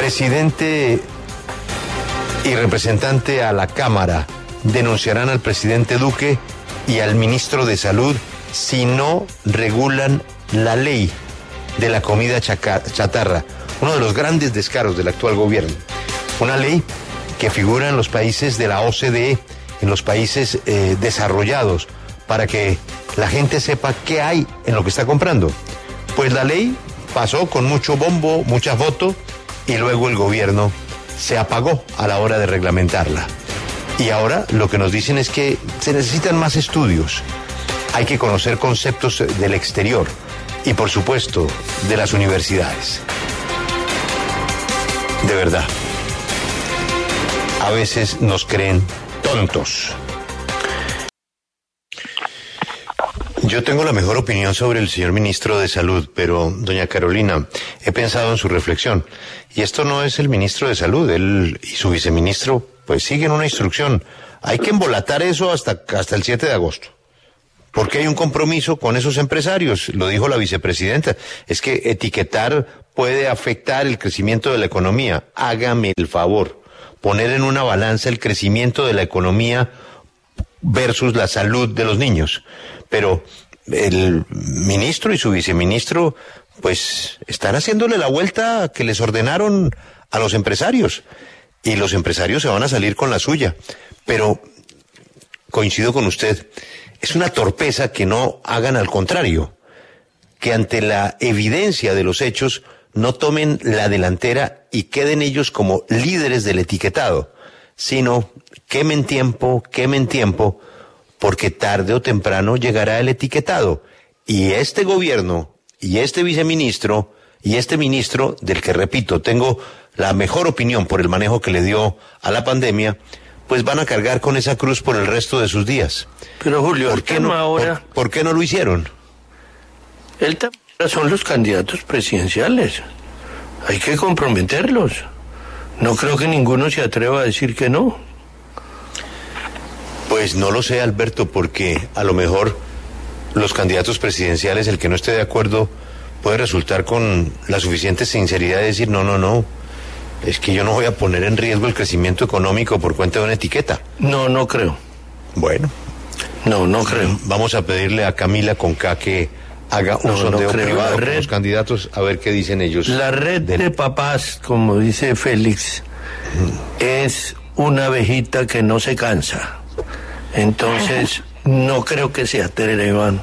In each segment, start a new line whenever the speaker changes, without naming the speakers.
Presidente y representante a la Cámara denunciarán al presidente Duque y al ministro de Salud si no regulan la ley de la comida chatarra, uno de los grandes descaros del actual gobierno. Una ley que figura en los países de la OCDE, en los países eh, desarrollados, para que la gente sepa qué hay en lo que está comprando. Pues la ley pasó con mucho bombo, mucha foto, y luego el gobierno se apagó a la hora de reglamentarla. Y ahora lo que nos dicen es que se necesitan más estudios. Hay que conocer conceptos del exterior y por supuesto de las universidades. De verdad. A veces nos creen tontos. Yo tengo la mejor opinión sobre el señor ministro de Salud, pero, doña Carolina, he pensado en su reflexión. Y esto no es el ministro de Salud, él y su viceministro, pues siguen una instrucción. Hay que embolatar eso hasta, hasta el 7 de agosto. Porque hay un compromiso con esos empresarios, lo dijo la vicepresidenta. Es que etiquetar puede afectar el crecimiento de la economía. Hágame el favor. Poner en una balanza el crecimiento de la economía versus la salud de los niños. Pero el ministro y su viceministro, pues, están haciéndole la vuelta que les ordenaron a los empresarios. Y los empresarios se van a salir con la suya. Pero, coincido con usted, es una torpeza que no hagan al contrario, que ante la evidencia de los hechos no tomen la delantera y queden ellos como líderes del etiquetado, sino quemen tiempo, quemen tiempo, porque tarde o temprano llegará el etiquetado. Y este gobierno, y este viceministro, y este ministro, del que repito, tengo la mejor opinión por el manejo que le dio a la pandemia, pues van a cargar con esa cruz por el resto de sus días.
Pero Julio,
¿por qué no,
ahora...
Por, qué no lo hicieron?
El son los candidatos presidenciales. Hay que comprometerlos. No creo que ninguno se atreva a decir que no.
Pues no lo sé, Alberto, porque a lo mejor los candidatos presidenciales, el que no esté de acuerdo, puede resultar con la suficiente sinceridad de decir, no, no, no, es que yo no voy a poner en riesgo el crecimiento económico por cuenta de una etiqueta.
No, no creo.
Bueno.
No, no creo.
Vamos a pedirle a Camila Conca que haga un sondeo privado con los candidatos a ver qué dicen ellos.
La red de papás, como dice Félix, es una abejita que no se cansa. Entonces, no creo que se atrevan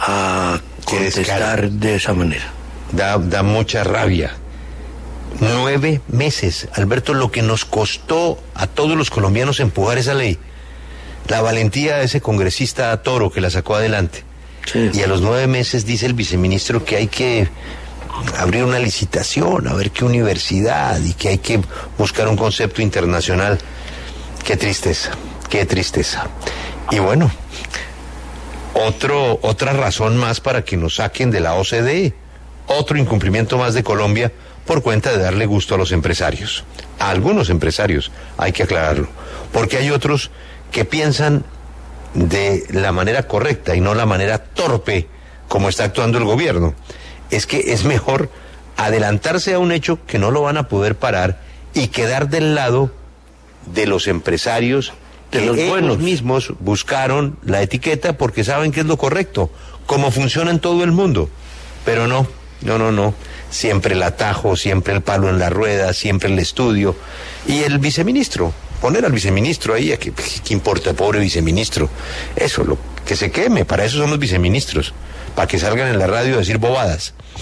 a contestar de esa manera.
Da, da mucha rabia. Nueve meses, Alberto, lo que nos costó a todos los colombianos empujar esa ley. La valentía de ese congresista Toro que la sacó adelante. Y a los nueve meses dice el viceministro que hay que abrir una licitación, a ver qué universidad y que hay que buscar un concepto internacional. Qué tristeza. Qué tristeza. Y bueno, otro, otra razón más para que nos saquen de la OCDE. Otro incumplimiento más de Colombia por cuenta de darle gusto a los empresarios. A algunos empresarios, hay que aclararlo. Porque hay otros que piensan de la manera correcta y no la manera torpe como está actuando el gobierno. Es que es mejor adelantarse a un hecho que no lo van a poder parar y quedar del lado de los empresarios que los ellos mismos buscaron la etiqueta porque saben que es lo correcto, como funciona en todo el mundo. Pero no, no, no, no. Siempre el atajo, siempre el palo en la rueda, siempre el estudio. Y el viceministro, poner al viceministro ahí, ¿qué, qué importa, pobre viceministro? Eso, lo que se queme, para eso son los viceministros, para que salgan en la radio a decir bobadas.